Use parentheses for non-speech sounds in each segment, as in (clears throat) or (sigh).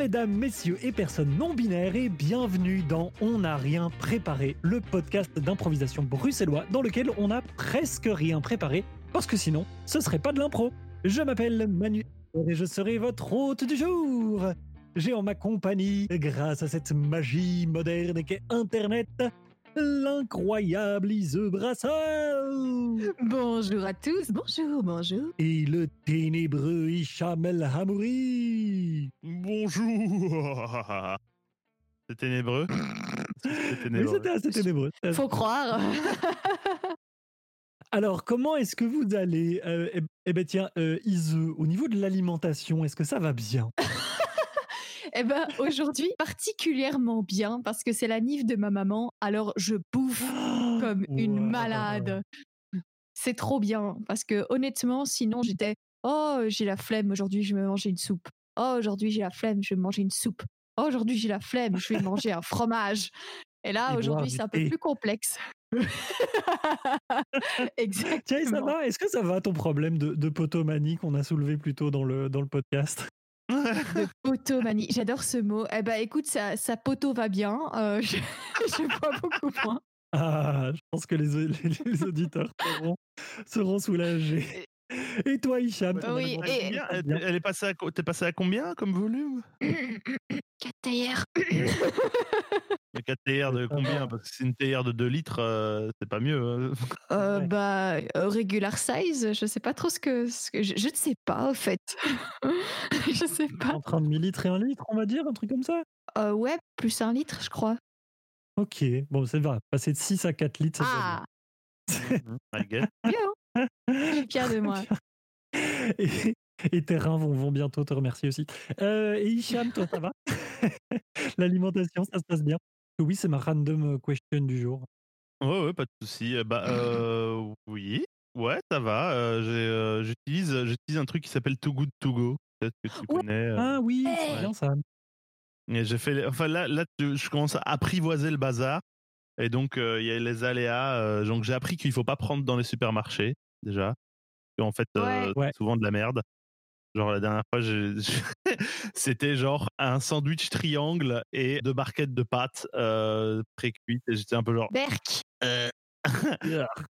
mesdames, messieurs et personnes non binaires et bienvenue dans On n'a rien préparé, le podcast d'improvisation bruxellois dans lequel on n'a presque rien préparé parce que sinon ce serait pas de l'impro. Je m'appelle Manu et je serai votre hôte du jour. J'ai en ma compagnie, grâce à cette magie moderne qu'est Internet, l'incroyable Ise Brasseur Bonjour à tous, bonjour, bonjour. et le ténébreux Hicham El Hamouri. Bonjour (laughs) C'est ténébreux? C'est Oui, ténébreux. c'était assez ténébreux. Faut croire. (laughs) Alors, comment est-ce que vous allez euh, Eh eh ben tiens, euh, Ise, au niveau de l'alimentation, est-ce que ça va bien? (laughs) Eh ben, aujourd'hui, particulièrement bien parce que c'est la nif de ma maman, alors je bouffe comme une malade. C'est trop bien parce que honnêtement, sinon j'étais oh j'ai la flemme aujourd'hui, je vais manger une soupe. Oh aujourd'hui j'ai la flemme, je vais manger une soupe. Oh aujourd'hui j'ai la flemme, je vais manger un fromage. Et là aujourd'hui c'est un peu plus complexe. (laughs) Exactement. Tiens, ça va Est-ce que ça va ton problème de, de potomanie qu'on a soulevé plus tôt dans le, dans le podcast? De (laughs) potomanie. J'adore ce mot. Eh ben, écoute, ça, ça poteau va bien. Euh, je, (laughs) je bois beaucoup moins. Ah, je pense que les, les- les auditeurs seront, seront soulagés. Et toi, Hicham Oui, et- ça Elle- est passée à, t'es passé à combien comme volume? (coughs) 4 théières. La 4 TR de Ça combien? Parce que c'est une TR de 2 litres, euh, c'est pas mieux. hein. Euh, Ouais. bah, euh, regular size, je sais pas trop ce que. Ce que je, je ne sais pas, au fait. (laughs) je sais pas. Entre un demi-litre et un litre, on va dire, un truc comme ça? Euh, ouais, plus un litre, je crois. Ok, bon, ça va. Passer de 6 à 4 litres, c'est Ah, bien. (laughs) Je suis fière de moi. (laughs) Et, et tes reins vont, vont bientôt te remercier aussi. Euh, et Hicham, toi, ça va? (laughs) L'alimentation, ça se passe bien? Oui, c'est ma random question du jour. Ouais, ouais, pas de souci. Euh, Bah, euh, oui, ouais, ça va. Euh, euh, j'utilise, j'utilise un truc qui s'appelle Too Good To Go. Peut-être que tu Ouais. connais. euh. Ah oui, Ouais. c'est bien ça. Et j'ai fait, enfin là, là, je je commence à apprivoiser le bazar. Et donc, euh, il y a les aléas. euh, donc, j'ai appris qu'il faut pas prendre dans les supermarchés, déjà. Et en fait, euh, Ouais. Ouais. c'est souvent de la merde. Genre, la dernière fois, (laughs) c'était genre un sandwich triangle et deux barquettes de pâtes euh, pré-cuites. Et j'étais un peu genre. Berk. (laughs) euh,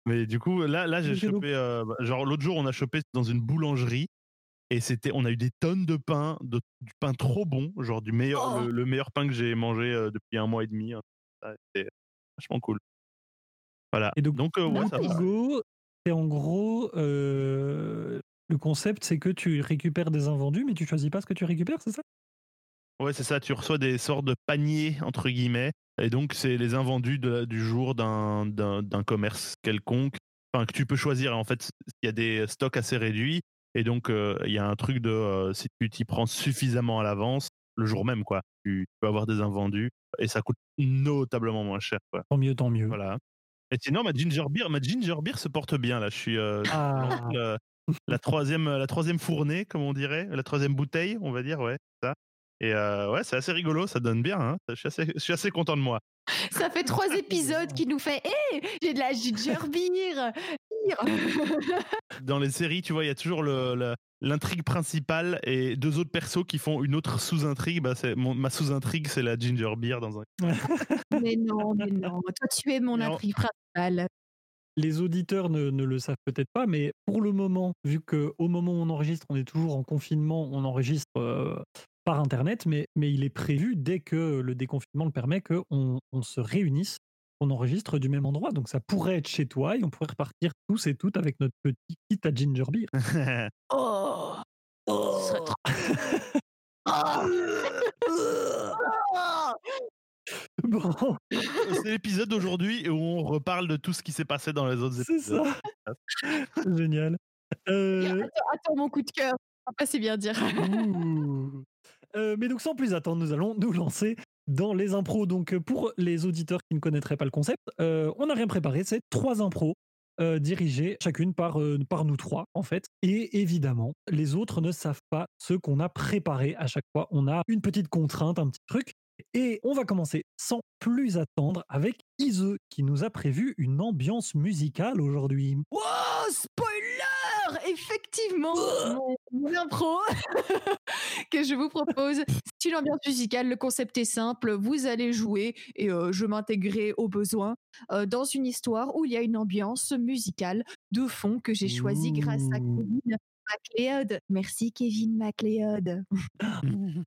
Mais du coup, là, là j'ai chopé. euh, bah, genre, l'autre jour, on a chopé dans une boulangerie. Et c'était, on a eu des tonnes de pain, de, du pain trop bon, genre du meilleur, Oh. le, le meilleur pain que j'ai mangé euh, depuis un mois et demi. Vachement cool. Voilà. Et donc, euh, ouais, Good ça to va. Go, c'est en gros, euh, le concept, c'est que tu récupères des invendus, mais tu choisis pas ce que tu récupères, c'est ça? Ouais, c'est ça. Tu reçois des sortes de paniers entre guillemets, et donc c'est les invendus de du jour d'un d'un d'un commerce quelconque. Enfin, que tu peux choisir. En fait, il y a des stocks assez réduits, et donc euh, il y a un truc de euh, si tu t'y prends suffisamment à l'avance, le jour même, quoi, tu peux avoir des invendus, et ça coûte notablement moins cher, quoi. Tant mieux, tant mieux. Voilà. Et sinon, ma ginger beer, ma ginger beer se porte bien là. Je suis euh, Ah, la troisième, la troisième fournée, comme on dirait, la troisième bouteille, on va dire, ouais, ça. Et euh, ouais, c'est assez rigolo, ça donne bien. Hein. Je, suis assez, je suis assez content de moi. Ça fait trois épisodes qui nous fait Hé, j'ai de la ginger beer. Beer. Dans les séries, tu vois, il y a toujours le, le- l'intrigue principale et deux autres persos qui font une autre sous-intrigue. Bah, c'est, mon- ma sous-intrigue, c'est la ginger beer dans un. (laughs) mais non, mais non. Toi, tu es mon Non. intrigue principale. les auditeurs ne, ne le savent peut-être pas, mais pour le moment, vu qu'au moment où on enregistre, on est toujours en confinement, on enregistre euh, par Internet, mais, mais il est prévu, dès que le déconfinement le permet, qu'on on se réunisse, on enregistre du même endroit. Donc ça pourrait être chez toi et on pourrait repartir tous et toutes avec notre petit kit à ginger beer. (laughs) Oh, ce serait trop. (laughs) Bon, c'est l'épisode d'aujourd'hui où on reparle de tout ce qui s'est passé dans les autres c'est épisodes. ça. (laughs) Génial. Euh, Attends, attends, mon coup de cœur. Pas si bien dire. Euh, mais donc sans plus attendre, nous allons nous lancer dans les impros. Donc euh, pour les auditeurs qui ne connaîtraient pas le concept, euh, on n'a rien préparé. C'est trois impros euh, dirigées chacune par, euh, par nous trois en fait. Et évidemment, les autres ne savent pas ce qu'on a préparé à chaque fois. On a une petite contrainte, un petit truc. Et on va commencer sans plus attendre avec Ise qui nous a prévu une ambiance musicale aujourd'hui. Spoiler Alors, effectivement, mon, mon impro (laughs) que je vous propose, c'est une ambiance musicale. Le concept est simple. Vous allez jouer et euh, je m'intégrerai au besoin euh, dans une histoire où il y a une ambiance musicale de fond que j'ai choisie grâce à. Kevin MacLeod. Merci Kevin MacLeod. (gasps)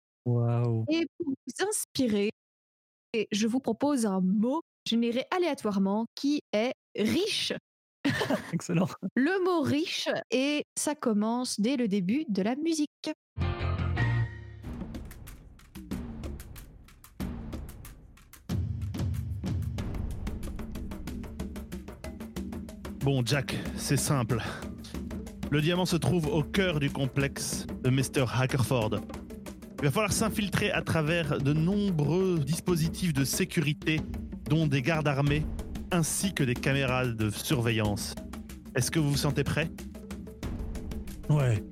Et pour vous inspirer, je vous propose un mot généré aléatoirement qui est riche. (laughs) Excellent. Le mot riche et ça commence dès le début de la musique. Bon, Jack, c'est simple. Le diamant se trouve au cœur du complexe de Mr. Hackerford. Il va falloir s'infiltrer à travers de nombreux dispositifs de sécurité, dont des gardes armés, ainsi que des caméras de surveillance. Est-ce que vous vous sentez prêt? Ouais.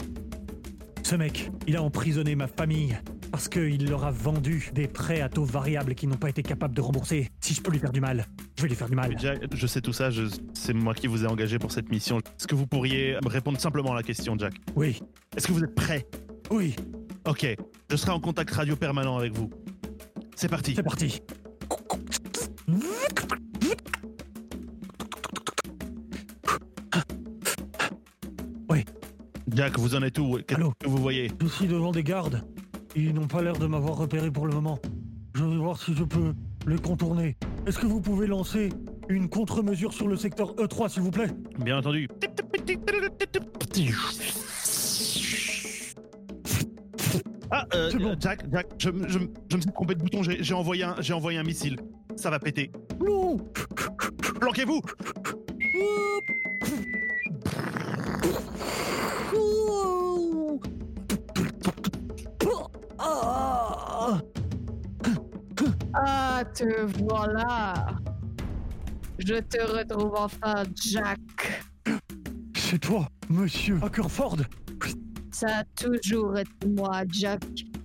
Ce mec, il a emprisonné ma famille parce qu'il leur a vendu des prêts à taux variables qui n'ont pas été capables de rembourser. Si je peux lui faire du mal, je vais lui faire du mal. Jack, je sais tout ça, je- c'est moi qui vous ai engagé pour cette mission. Est-ce que vous pourriez me répondre simplement à la question, Jack? Oui, Est-ce que vous êtes prêt? Oui, Ok, je serai en contact radio permanent avec vous. C'est parti. c'est parti. Jack, vous en êtes où? Qu'est-ce Allô? que vous voyez? Je suis devant des gardes. Ils n'ont pas l'air de m'avoir repéré pour le moment. Je vais voir si je peux les contourner. Est-ce que vous pouvez lancer une contre-mesure sur le secteur E3, s'il vous plaît? Bien entendu. Ah, euh, C'est bon. Jack, Jack, je, me- je me- je me suis trompé de bouton, j'ai j'ai envoyé, un- j'ai envoyé un missile. Ça va péter. Planquez-vous Ah, te voilà. Je te retrouve enfin, Jack. C'est toi, monsieur Hackerford Ça a toujours été moi, Jack.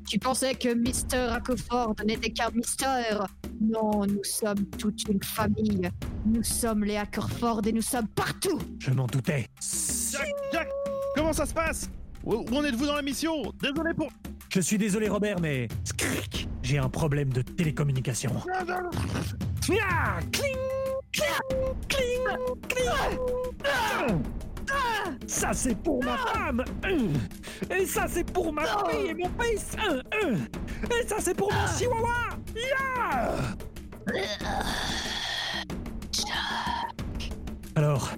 Tu pensais que Mr. Hackford n'était qu'un Mister? Non, nous sommes toute une famille. Nous sommes les Hackerford et nous sommes partout. Je m'en doutais. Jack, Jack, comment ça se passe? Où où en êtes-vous dans la mission? Désolé pour... Je suis désolé, Robert, mais. Scric J'ai un problème de télécommunication. Ça, c'est pour ma femme. Et ça, c'est pour ma fille et mon fils. Et ça, c'est pour mon chihuahua. Alors,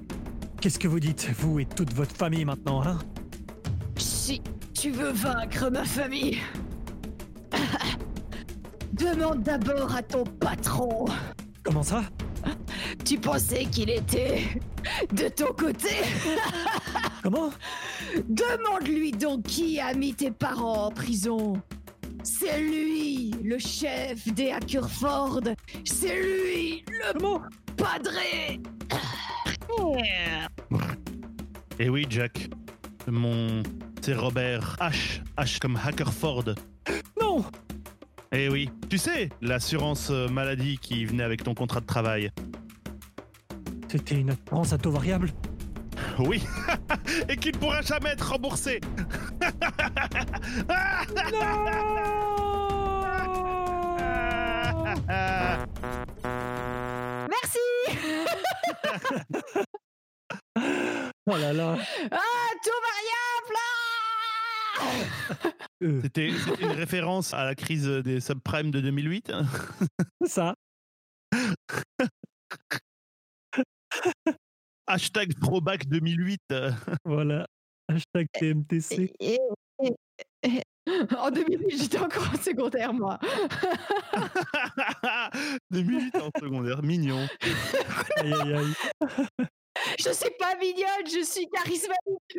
qu'est-ce que vous dites, vous et toute votre famille maintenant, hein? Si tu veux vaincre ma famille, demande d'abord à ton patron. Comment ça? Tu pensais qu'il était de ton côté? Comment? Demande-lui donc qui a mis tes parents en prison. C'est lui, le chef des Hackerford. C'est lui, le Comment? padré. Eh oui, Jack. Mon... C'est Robert H. H comme Hackerford. Non Eh oui. Tu sais, l'assurance euh, maladie qui venait avec ton contrat de travail. C'était une assurance à taux variable Oui. (laughs) Et qui ne pourra jamais être remboursé. Merci. Oh là là Ah, tout variable. ah Euh, C'était une référence à la crise des subprimes de 2008. (laughs) Ça (laughs) Hashtag throwback 2008. euh. Voilà. Hashtag TMTC. (laughs) En 2008, j'étais encore en secondaire, moi. 2008 en secondaire, mignon. Aïe aïe aïe. Je suis pas mignonne, je suis charismatique.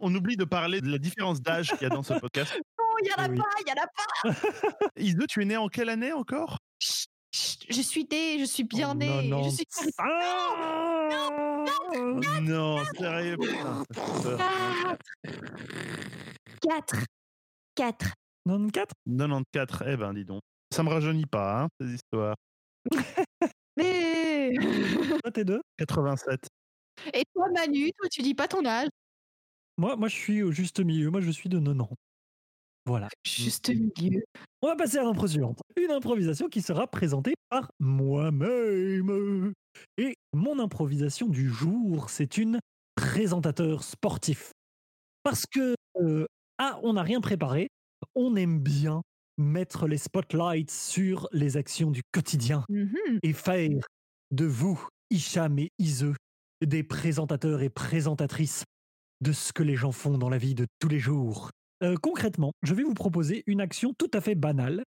On oublie de parler de la différence d'âge qu'il y a dans ce podcast. Non, il y en a Oui. pas, il y en a pas. (laughs) Iso, tu es né en quelle année encore? Chut, chut, Je suis née, je suis bien Oh, née. non, Je non. suis Ah (laughs) Non, sérieux. putain, ça fait peur. 4. 4. 94 94, eh ben dis donc. Ça me rajeunit pas, hein, ces histoires. (laughs) Mais... Toi, t'es deux 87. Et toi, Manu, toi, tu dis pas ton âge Moi, moi, je suis au juste milieu. Moi, je suis de 90. Voilà. Juste milieu. On va passer à l'impro suivante. Une improvisation qui sera présentée par moi-même. Et mon improvisation du jour, c'est une présentateur sportif. Parce que, euh, ah, on n'a rien préparé. On aime bien mettre les spotlights sur les actions du quotidien Mhm. et faire de vous, Hicham et Iseux, des présentateurs et présentatrices de ce que les gens font dans la vie de tous les jours. Euh, concrètement, je vais vous proposer une action tout à fait banale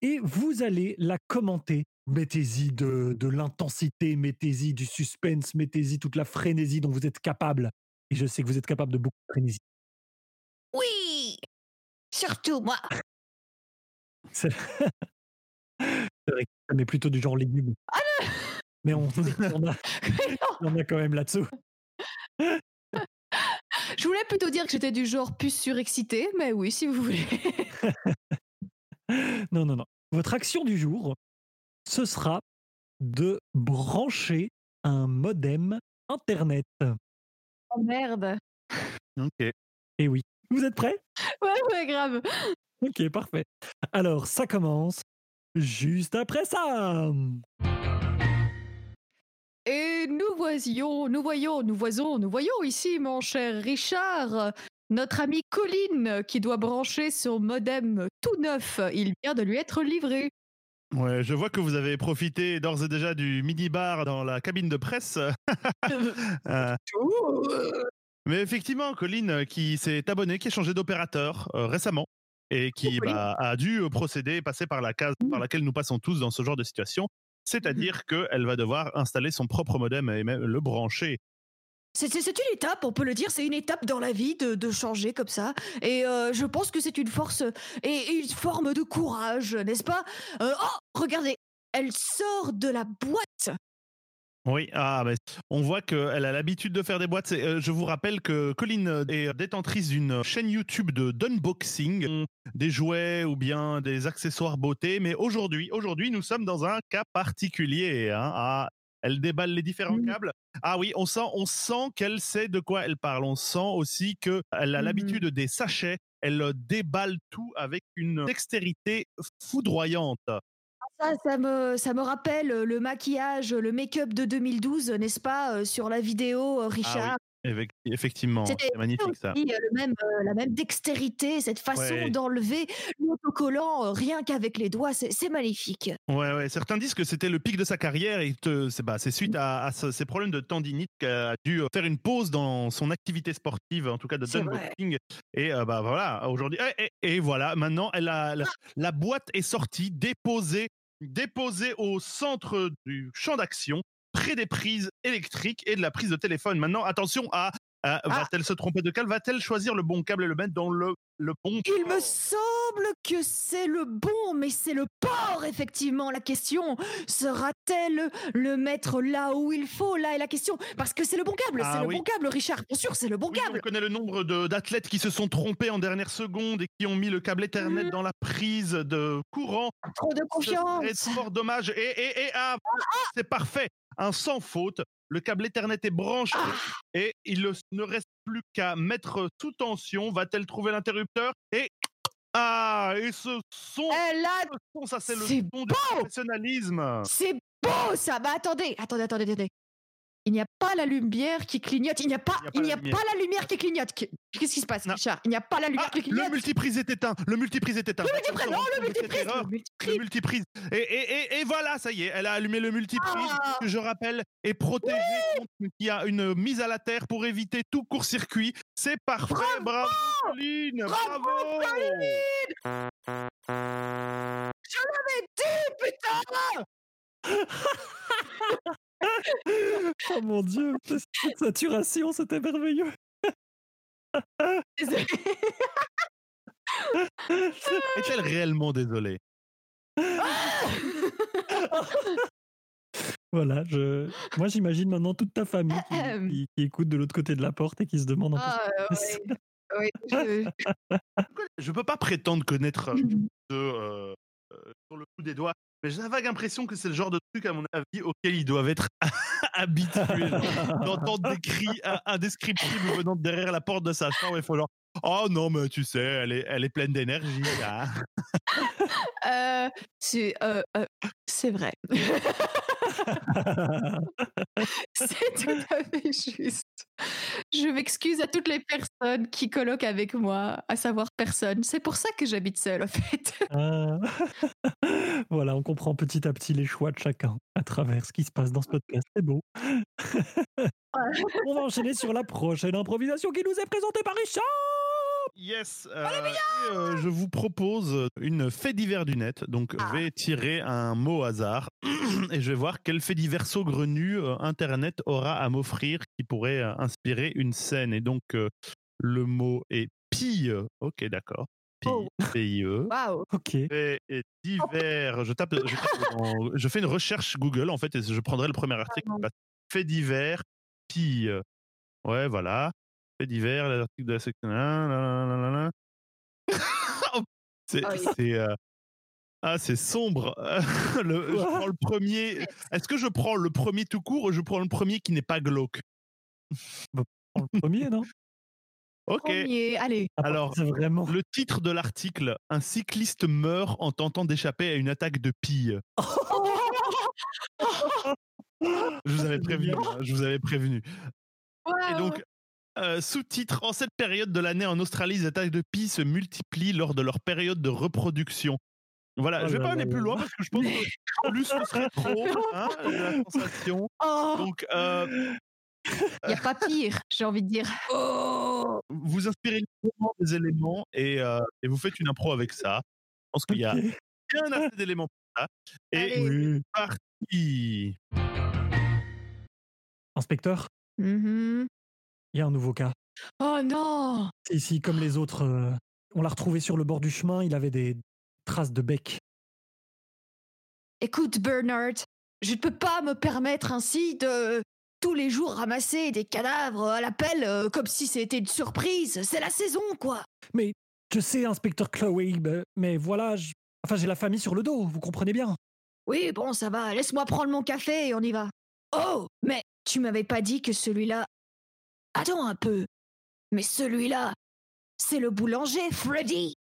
et vous allez la commenter. Mettez-y de, de l'intensité, mettez-y du suspense, mettez-y toute la frénésie dont vous êtes capable. Et je sais que vous êtes capable de beaucoup de frénésie. Oui Surtout moi (laughs) C'est vrai que ça met plutôt du genre légumes. Mais on, on a, (laughs) on a quand même là-dessous. Je voulais plutôt dire que j'étais du genre plus surexcité, mais oui, si vous voulez. (laughs) Non, non, non. Votre action du jour, ce sera de brancher un modem Internet. Oh merde Ok. Et oui. Vous êtes prêts? Ouais, ouais, grave Ok, parfait. Alors, ça commence juste après ça. Et nous voisions, nous voyons, nous voisons, nous voyons ici, mon cher Richard, notre ami Colline qui doit brancher son modem tout neuf. Il vient de lui être livré. Ouais, je vois que vous avez profité d'ores et déjà du mini-bar dans la cabine de presse. (laughs) Euh, mais effectivement, Colline qui s'est abonné, qui a changé d'opérateur euh, récemment et qui bah, a dû procéder, passer par la case par laquelle nous passons tous dans ce genre de situation. C'est-à-dire qu'elle va devoir installer son propre modem et même le brancher. C'est une étape, on peut le dire, c'est une étape dans la vie de, de changer comme ça. Et euh, je pense que c'est une force et une forme de courage, n'est-ce pas? Euh, Oh, regardez, elle sort de la boîte. Oui, ah, on voit qu'elle a l'habitude de faire des boîtes. Euh, je vous rappelle que Colline est détentrice d'une chaîne YouTube de d'unboxing, des jouets ou bien des accessoires beauté. Mais aujourd'hui, aujourd'hui, nous sommes dans un cas particulier. hein. Ah, elle déballe les différents Mhm. câbles. Ah oui, on sent, on sent qu'elle sait de quoi elle parle. On sent aussi qu'elle a Mhm. l'habitude des sachets. Elle euh, déballe tout avec une dextérité foudroyante. Ça, ça me, ça me rappelle le maquillage, le make-up de 2012, n'est-ce pas, euh, sur la vidéo, euh, Richard? Effec- Effectivement, c'est magnifique ça. aussi, euh, le même, euh, la même dextérité, cette façon Ouais. d'enlever l'autocollant euh, rien qu'avec les doigts, c'est magnifique. Ouais, ouais. Certains disent que c'était le pic de sa carrière et c'est bah, c'est suite à, à ce- ces problèmes de tendinite qu'elle a dû euh, faire une pause dans son activité sportive, en tout cas de dunboxing. Et euh, bah voilà, aujourd'hui. Et, et- et voilà, maintenant, elle a, Ah. la, la boîte est sortie, déposée, déposée au centre du champ d'action, près des prises électriques et de la prise de téléphone. Maintenant, attention à. À- Ah. Va-t-elle se tromper de câble Va-t-elle choisir le bon câble et le mettre dans le, le bon Il me semble que c'est le bon, mais c'est le port, effectivement, la question. Sera-t-elle le mettre là où il faut? Là est la question. Parce que c'est le bon câble, Ah c'est le bon câble, Richard. Bien sûr, c'est le bon Oui, câble. on connaît le nombre d'athlètes qui se sont trompés en dernière seconde et qui ont mis le câble Ethernet Mhm. dans la prise de courant. Trop de Ce confiance. serait fort dommage. Et, et, et ah, c'est parfait. Un sans faute. Le câble Ethernet est branché Ah. et il ne- reste plus qu'à mettre sous tension. Va-t-elle trouver l'interrupteur Et ah, et ce son, Elle a ce son, ça c'est le son du professionnalisme. C'est beau ça Bah attendez, attendez, attendez, attendez. Il n'y a pas la lumière qui clignote. Il n'y a pas, il n'y a, pas la lumière qui clignote. Qu'est-ce qui se passe, Non. Richard? Il n'y a pas la lumière Ah, qui clignote. le multiprise est éteint. Le multiprise est éteint. Le multiprise, On se non, le multiprise, le multiprise. Et, et, et, et voilà, ça y est, elle a allumé le multiprise, Ah. que je rappelle, est protégé contre qu'il y a une mise à la terre pour éviter tout court-circuit. C'est parfait, bravo, Pauline, Bravo, bravo. Je l'avais dit, putain (laughs) Oh mon dieu, cette saturation, c'était merveilleux. Est-elle réellement désolée (laughs) Voilà, je... moi j'imagine maintenant toute ta famille qui, Ahem. qui- qui écoute de l'autre côté de la porte et qui se demande un peu Ah, ouais, ouais, je- Je peux pas prétendre connaître (laughs) de, euh, euh, sur le coup des doigts Mais j'ai la vague impression que c'est le genre de truc, à mon avis, auquel ils doivent être (laughs) habitués. D'entendre des cris euh, indescriptibles venant de derrière la porte de sa chambre. Il faut genre, oh non, mais tu sais, elle est, elle est pleine d'énergie. (laughs) Euh, euh, euh, c'est vrai. (laughs) c'est tout à fait juste. Je m'excuse à toutes les personnes qui colloquent avec moi, à savoir personne. C'est pour ça que j'habite seule, en fait. Ah. (laughs) voilà, on comprend petit à petit les choix de chacun à travers ce qui se passe dans ce podcast. C'est beau. (laughs) on va enchaîner sur la prochaine improvisation qui nous est présentée par Richard. Yes. euh, et, euh, je vous propose une fait divers du net. Donc, Ah. je vais tirer un mot au hasard (clears throat) et je vais voir quel fait divers saugrenu euh, Internet aura à m'offrir qui pourrait euh, inspirer une scène. Et donc, euh, le mot est pille. Ok, d'accord. Pille. Oh. P-I-E. Waouh. Ok. Fait et divers. Je tape. Je, tape (laughs) dans- je fais une recherche Google en fait et je prendrai le premier article. Bah, Fait divers. Pille. Ouais, voilà. Fait divers. L'article de la section. Oh, (laughs) c'est Ah oui. euh, ah c'est sombre. (laughs) Le- je Quoi prends le premier. Est-ce que je prends le premier tout court ou je prends le premier qui n'est pas glauque? Le premier, non? Ok. Premier, allez. Ah, Alors, c'est vraiment. Le titre de l'article Un cycliste meurt en tentant d'échapper à une attaque de pille. (laughs) Je vous avais prévenu. Hein, Je vous avais prévenu. Et donc, euh, sous-titre En cette période de l'année en Australie, les attaques de pie se multiplient lors de leur période de reproduction. Voilà, Oh je vais pas aller plus loin parce que je pense que plus ce serait trop, hein, la (laughs) sensation. Oh, Donc, euh, il n'y a pas pire, j'ai envie de dire. Oh. vous inspirez des éléments et, euh, et vous faites une impro avec ça. Je pense qu'il y a bien assez d'éléments pour ça. Et. Oui. parti. Inspecteur, Mhm. Il y a un nouveau cas. Oh non Ici, comme les autres, euh, on l'a retrouvé sur le bord du chemin. Il avait des traces de bec. Écoute, Bernard, je ne peux pas me permettre ainsi de tous les jours ramasser des cadavres à la pelle euh, comme si c'était une surprise. C'est la saison, quoi. Mais je sais, inspecteur Chloé, mais voilà, je- enfin j'ai la famille sur le dos, vous comprenez bien. Oui, bon, ça va. Laisse-moi prendre mon café et on y va. Oh, mais tu m'avais pas dit que celui-là. Attends un peu. Mais celui-là, c'est le boulanger, Freddy.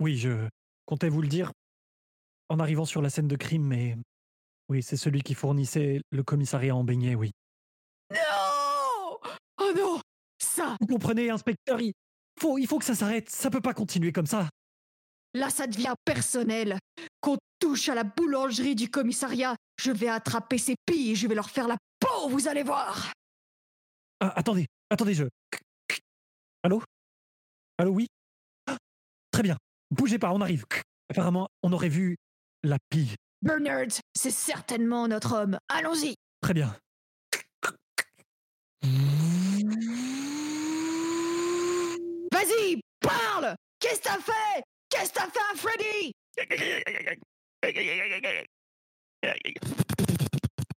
Oui, je comptais vous le dire en arrivant sur la scène de crime, mais oui, c'est celui qui fournissait le commissariat en beignet, oui. Non Oh non Ça, Vous comprenez, inspecteur, il faut, il faut que ça s'arrête, ça peut pas continuer comme ça. là, ça devient personnel. Qu'on touche à la boulangerie du commissariat, je vais attraper ces pilles et je vais leur faire la peau, vous allez voir. Ah, attendez, attendez, je... Allô? Allô, oui? Ah, Très bien, bougez pas, on arrive. Apparemment, on aurait vu la pie. Bernard, c'est certainement notre homme. Allons-y. Très bien. Vas-y, parle Qu'est-ce que t'as fait? Qu'est-ce que t'as fait à Freddy?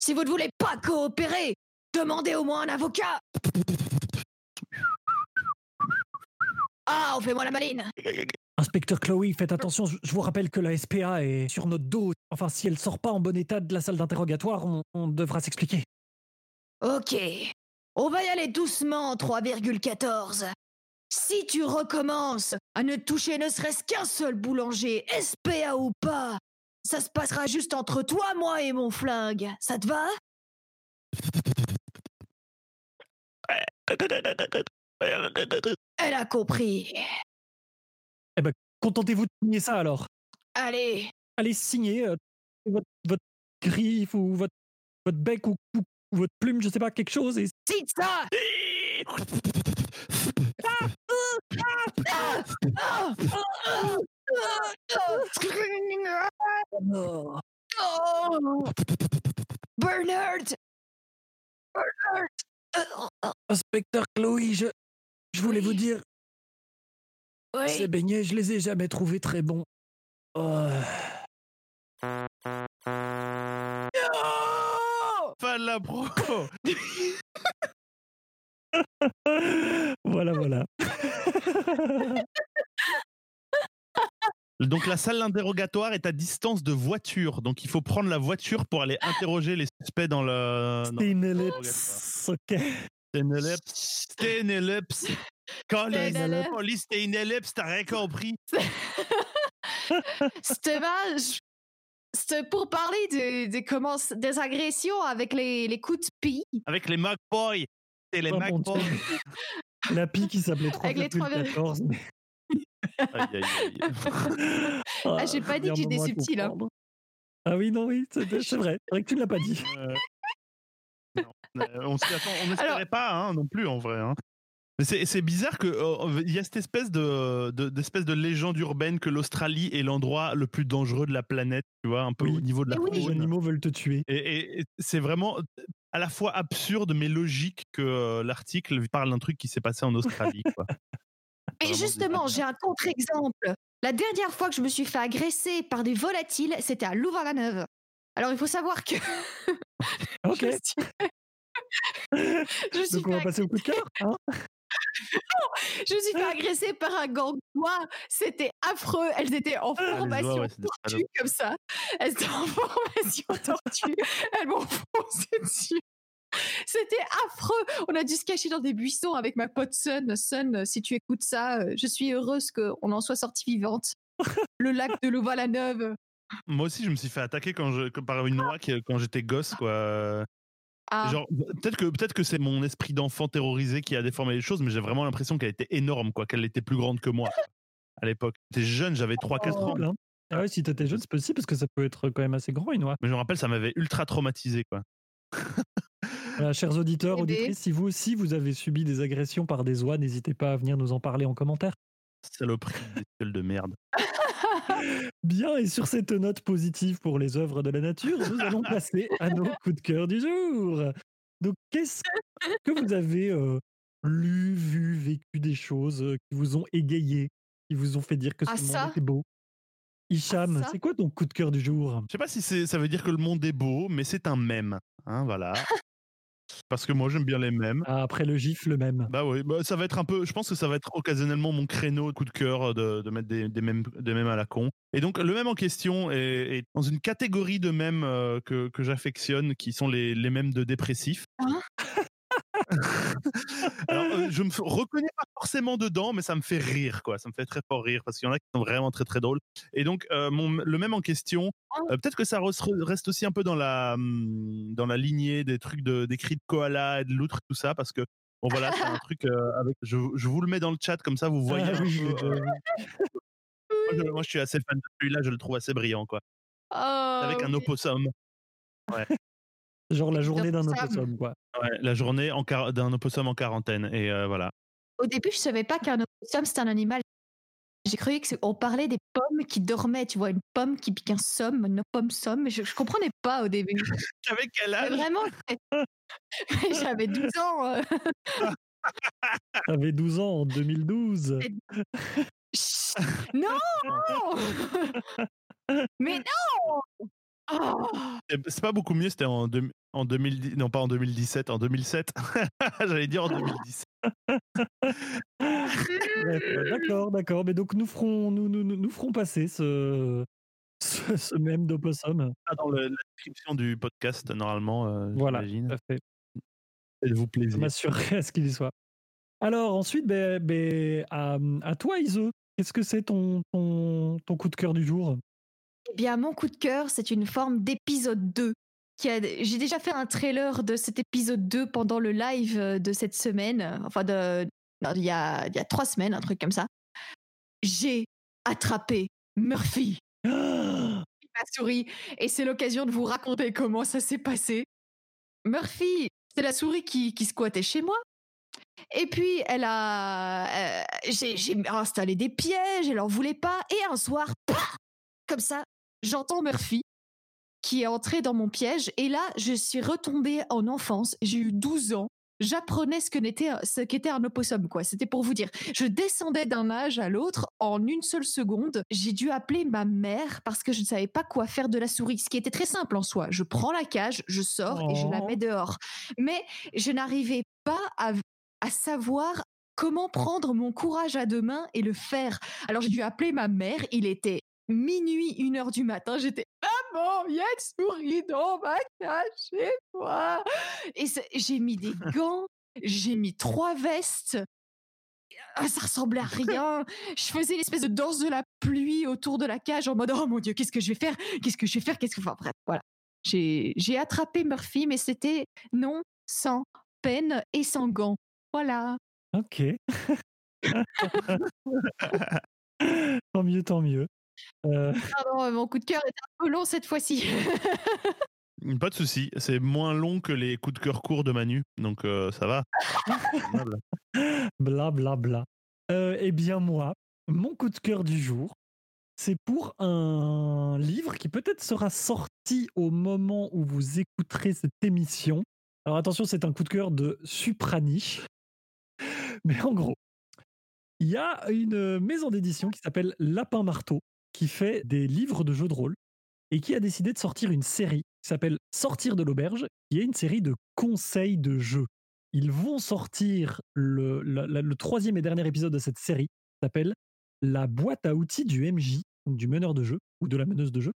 Si vous ne voulez pas coopérer, demandez au moins un avocat. Ah, on fait moi la maline. Inspecteur Chloé, faites attention, je vous rappelle que la SPA est sur notre dos. Enfin, si elle sort pas en bon état de la salle d'interrogatoire, on, on devra s'expliquer. Ok, on va y aller doucement en 3,14. Si tu recommences à ne toucher ne serait-ce qu'un seul boulanger, SPA ou pas, ça se passera juste entre toi, moi et mon flingue. Ça te va? Elle a compris. Contentez-vous de signer ça alors. Allez, Allez signer euh, votre, votre griffe ou votre, votre bec ou, ou- votre plume, je sais pas, quelque chose. Et cite ça. Bernard Bernard Inspecteur Chloé, je, je voulais vous Oui. dire, ces beignets, je les ai jamais trouvés très bons. Oh. Non Pas de la pro. (laughs) voilà, voilà. (laughs) Donc la salle d'interrogatoire est à distance de voiture. Donc il faut prendre la voiture pour aller interroger les suspects dans le. C'est une ellipse, ok. C'est une ellipse. C'est une ellipse. Les ellipse. police, c'était une ellipse, t'as rien compris. C'était vache. C'était pour parler de, de comment des agressions avec les, les coups de pie. Avec les McBoys. C'est les Oh. Dieu. (laughs) La pie qui s'appelait Avec les trois- 3,14. mais- Aïe, aïe, aïe. Ah, j'ai pas dit que j'étais subtil, hein. Ah oui, non, oui, c'est c'est vrai. C'est vrai que tu ne l'as pas dit. Euh, on s'y attend- on n'espérait pas hein, non plus en vrai. hein. Mais c'est bizarre que euh, il y a cette espèce de de- d'espèce de, légende urbaine que l'Australie est l'endroit le plus dangereux de la planète, tu vois, un peu Oui. au niveau de la oui. Les animaux veulent te tuer. Et, et- et c'est vraiment à la fois absurde mais logique que euh, l'article parle d'un truc qui s'est passé en Australie. (laughs) Quoi. Et justement, j'ai un contre-exemple. La dernière fois que je me suis fait agresser par des volatiles, c'était à Louvain-la-Neuve. Alors, il faut savoir que. Ok, (laughs) je suis, donc on va passer au coup de cœur. hein? je me suis fait agresser par un gang. C'était affreux. Elles étaient en Ah, formation ouais, tortue comme ça. Elles étaient en (laughs) formation tortue. Elles m'ont foncé dessus. C'était affreux. On a dû se cacher dans des buissons avec ma pote Sun. Sun, si tu écoutes ça, euh, je suis heureuse qu'on en soit sortie vivante. Le lac de Louvain-la-Neuve. Moi aussi, je me suis fait attaquer quand je, par une oie qui- quand j'étais gosse. Quoi. Ah, Genre, peut-être que, peut-être que c'est mon esprit d'enfant terrorisé qui a déformé les choses, mais j'ai vraiment l'impression qu'elle était énorme, quoi, qu'elle était plus grande que moi à l'époque. J'étais jeune, j'avais 3-4 ans. Possible, hein. Ah ouais, si t'étais jeune, c'est possible parce que ça peut être quand même assez grand une oie. Mais je me rappelle, ça m'avait ultra traumatisé, quoi. (laughs) Voilà, chers auditeurs, Eh ben. auditrices, si vous aussi vous avez subi des agressions par des oies, n'hésitez pas à venir nous en parler en commentaire. Saloperie de merde. (laughs) (laughs) Bien, et sur cette note positive pour les œuvres de la nature, nous allons (laughs) passer à nos coups de cœur du jour. Donc, qu'est-ce que vous avez euh, lu, vu, vécu des choses euh, qui vous ont égayé, qui vous ont fait dire que ce Ah, monde ça? était beau? Hicham, ça? c'est quoi ton coup de cœur du jour? Je sais pas si ça veut dire que le monde est beau, mais c'est un mème. Hein, voilà. Parce que moi, j'aime bien les mèmes. Ah, Après le gif, le même. Bah oui, bah, ça va être un peu. Je pense que ça va être occasionnellement mon créneau coup de cœur euh, de, de mettre des, des, mèmes, des mèmes à la con. Et donc, le mème en question est, est dans une catégorie de mèmes euh, que, que j'affectionne, qui sont les, les mèmes de dépressifs. Hein (laughs) Alors, euh, je me reconnais pas forcément dedans, mais ça me fait rire, quoi. Ça me fait très fort rire parce qu'il y en a qui sont vraiment très très drôles. Et donc, euh, mon, le même en question, euh, peut-être que ça res- reste aussi un peu dans la, dans la lignée des trucs de, des cris de koala et de loutre, tout ça, parce que bon, voilà, c'est un truc avec. Je, je vous le mets dans le chat comme ça, vous voyez. Ah oui, peu, vu. moi, je, moi, je suis assez fan de celui-là, je le trouve assez brillant, quoi. Avec Oh, un opossum. Genre la journée d'un opossum, quoi. Ouais, la journée d'un opossum en quarantaine. Et euh, voilà. Au début, je savais pas qu'un opossum, c'est un animal. J'ai cru qu'on parlait des pommes qui dormaient. Tu vois, une pomme qui pique un somme, une pomme somme. Je, je comprenais pas au début. (laughs) Avec quel âge? vraiment, (laughs) j'avais 12 ans. euh. (laughs) T'avais 12 ans en 2012. Chut, Non Mais non Oh C'est- C'est pas beaucoup mieux, c'était en, en 2010, non pas en 2017, en 2007. (laughs) J'allais dire en 2010. Bref, euh, d'accord, d'accord. Mais donc nous ferons, nous, nous, nous ferons passer ce, ce, ce même d'opossum. Ah, dans le- la description du podcast, normalement, euh, Voilà, j'imagine. tout à fait. Faites-vous Je plaisir. m'assurerai à ce qu'il y soit. Alors ensuite, ben, ben, à, à toi, Ise, qu'est-ce que c'est ton, ton, ton coup de cœur du jour? Eh bien, mon coup de cœur, c'est une forme d'épisode 2. J'ai déjà fait un trailer de cet épisode 2 pendant le live euh, de cette semaine, euh, enfin de... non, il, y a, il y a trois semaines, un truc comme ça. J'ai attrapé Murphy, Ah (gasps) ma souris, et c'est l'occasion de vous raconter comment ça s'est passé. Murphy, c'est la souris qui, qui squattait chez moi. Et puis, elle a. euh, j'ai installé des pièges, elle en voulait pas. Et un soir, comme ça, j'entends Murphy qui est entré dans mon piège. Et là, je suis retombée en enfance. J'ai eu 12 ans. J'apprenais ce que n'était ce qu'était un opossum, quoi. C'était pour vous dire. Je descendais d'un âge à l'autre en une seule seconde. J'ai dû appeler ma mère parce que je ne savais pas quoi faire de la souris. Ce qui était très simple en soi. Je prends la cage, je sors et je la Oh. mets dehors. Mais je n'arrivais pas à, à savoir comment prendre mon courage à deux mains et le faire. Alors j'ai dû appeler ma mère. Il était minuit, une heure du matin, j'étais Maman, il y a une souris dans ma cage chez moi. Et j'ai mis des (laughs) gants, j'ai mis trois vestes. Ah, ça ressemblait à (laughs) rien. Je faisais l'espèce de danse de la pluie autour de la cage en mode Oh mon Dieu, qu'est-ce que je vais faire? Qu'est-ce que je vais faire? Qu'est-ce que. Enfin bref, voilà. J'ai j'ai attrapé Murphy, mais c'était non sans peine et sans gants. Voilà. Ok. (laughs) tant mieux, tant mieux. Euh, Pardon, euh, mon coup de cœur était un peu long cette fois-ci. (laughs) Pas de souci, c'est moins long que les coups de cœur courts de Manu, donc euh, ça va. (laughs) Bla bla bla. Euh, eh bien moi, mon coup de cœur du jour, c'est pour un livre qui peut-être sera sorti au moment où vous écouterez cette émission. Alors attention, c'est un coup de cœur de Supraniche. (laughs) Mais en gros, il y a une maison d'édition qui s'appelle Lapin Marteau, qui fait des livres de jeux de rôle et qui a décidé de sortir une série qui s'appelle Sortir de l'auberge, qui est une série de conseils de jeux. Ils vont sortir le, la- la- le troisième et dernier épisode de cette série, qui s'appelle La boîte à outils du MJ, donc du meneur de jeu, ou de la meneuse de jeu,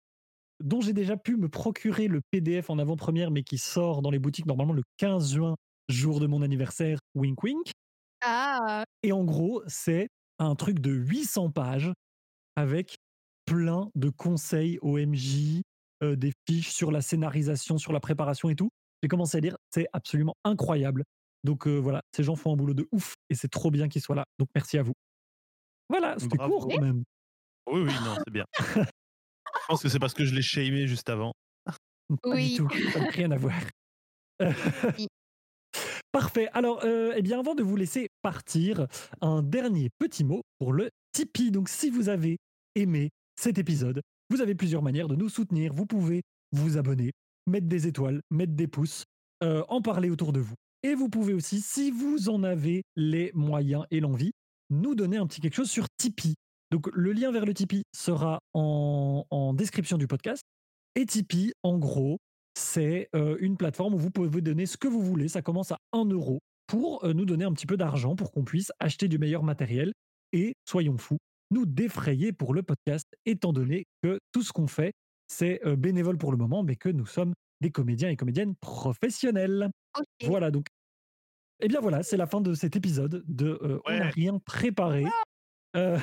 dont j'ai déjà pu me procurer le PDF en avant-première, mais qui sort dans les boutiques normalement le 15 juin, jour de mon anniversaire, wink wink. Ah, Et en gros, c'est un truc de 800 pages avec plein de conseils OMJ, euh, des fiches sur la scénarisation, sur la préparation et tout. J'ai commencé à lire, c'est absolument incroyable. Donc euh, voilà, ces gens font un boulot de ouf et c'est trop bien qu'ils soient là. Donc merci à vous. Voilà, c'était court quand même. Oui, oui, non, c'est bien. (laughs) Je pense que c'est parce que je l'ai shamé juste avant. Pas Oui. du tout, ça n'a rien à voir. Oui. (laughs) Parfait. Alors, euh, eh bien, avant de vous laisser partir, un dernier petit mot pour le Tipeee. Donc, si vous avez aimé cet épisode, vous avez plusieurs manières de nous soutenir. Vous pouvez vous abonner, mettre des étoiles, mettre des pouces, euh, en parler autour de vous. Et vous pouvez aussi, si vous en avez les moyens et l'envie, nous donner un petit quelque chose sur Tipeee. Donc, le lien vers le Tipeee sera en, description du podcast. Et Tipeee, en gros, c'est euh, une plateforme où vous pouvez donner ce que vous voulez. Ça commence à 1 euro pour euh, nous donner un petit peu d'argent pour qu'on puisse acheter du meilleur matériel et, soyons fous, nous défrayer pour le podcast, étant donné que tout ce qu'on fait, c'est bénévole pour le moment, mais que nous sommes des comédiens et comédiennes professionnels. Voilà donc. Eh bien voilà, c'est la fin de cet épisode de euh, On n'a rien préparé. Euh,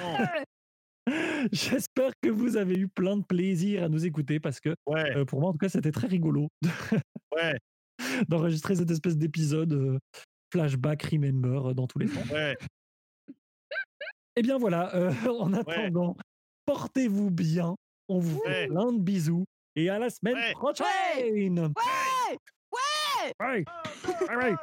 (laughs) J'espère que vous avez eu plein de plaisir à nous écouter parce que ouais, euh, pour moi en tout cas c'était très rigolo ouais, (laughs) d'enregistrer cette espèce d'épisode euh, flashback, remember dans tous les sens. ouais. Eh bien voilà, euh, (laughs) en attendant, portez-vous bien, on vous fait Ouais. plein de bisous et à la semaine Ouais. prochaine. Ouais. Ouais. Ouais. Ouais, ouais.